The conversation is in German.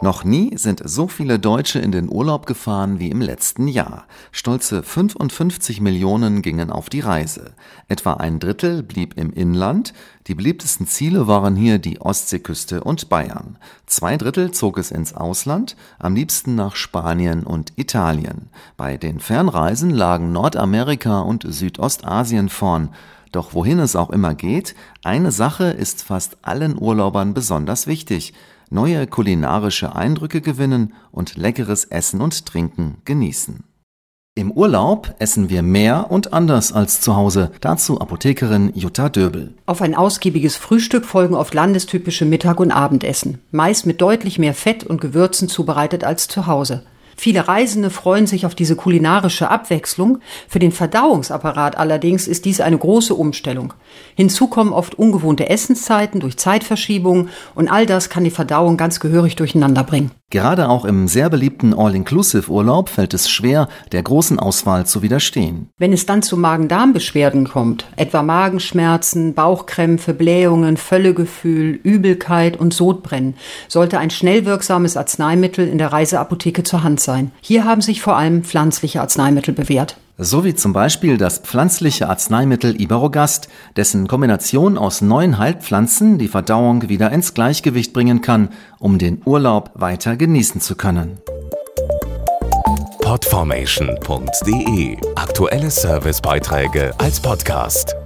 Noch nie sind so viele Deutsche in den Urlaub gefahren wie im letzten Jahr. Stolze 55 Millionen gingen auf die Reise. Etwa ein Drittel blieb im Inland. Die beliebtesten Ziele waren hier die Ostseeküste und Bayern. Zwei Drittel zog es ins Ausland, am liebsten nach Spanien und Italien. Bei den Fernreisen lagen Nordamerika und Südostasien vorn. Doch wohin es auch immer geht, eine Sache ist fast allen Urlaubern besonders wichtig – neue kulinarische Eindrücke gewinnen und leckeres Essen und Trinken genießen. Im Urlaub essen wir mehr und anders als zu Hause. Dazu Apothekerin Jutta Döbel. Auf ein ausgiebiges Frühstück folgen oft landestypische Mittag- und Abendessen, meist mit deutlich mehr Fett und Gewürzen zubereitet als zu Hause. Viele Reisende freuen sich auf diese kulinarische Abwechslung. Für den Verdauungsapparat allerdings ist dies eine große Umstellung. Hinzu kommen oft ungewohnte Essenszeiten durch Zeitverschiebungen und all das kann die Verdauung ganz gehörig durcheinander bringen. Gerade auch im sehr beliebten All-Inclusive-Urlaub fällt es schwer, der großen Auswahl zu widerstehen. Wenn es dann zu Magen-Darm-Beschwerden kommt, etwa Magenschmerzen, Bauchkrämpfe, Blähungen, Völlegefühl, Übelkeit und Sodbrennen, sollte ein schnell wirksames Arzneimittel in der Reiseapotheke zur Hand sein. Hier haben sich vor allem pflanzliche Arzneimittel bewährt so wie zum Beispiel das pflanzliche Arzneimittel Iberogast, dessen Kombination aus neun Heilpflanzen die Verdauung wieder ins Gleichgewicht bringen kann, um den Urlaub weiter genießen zu können. Podformation.de Aktuelle Servicebeiträge als Podcast.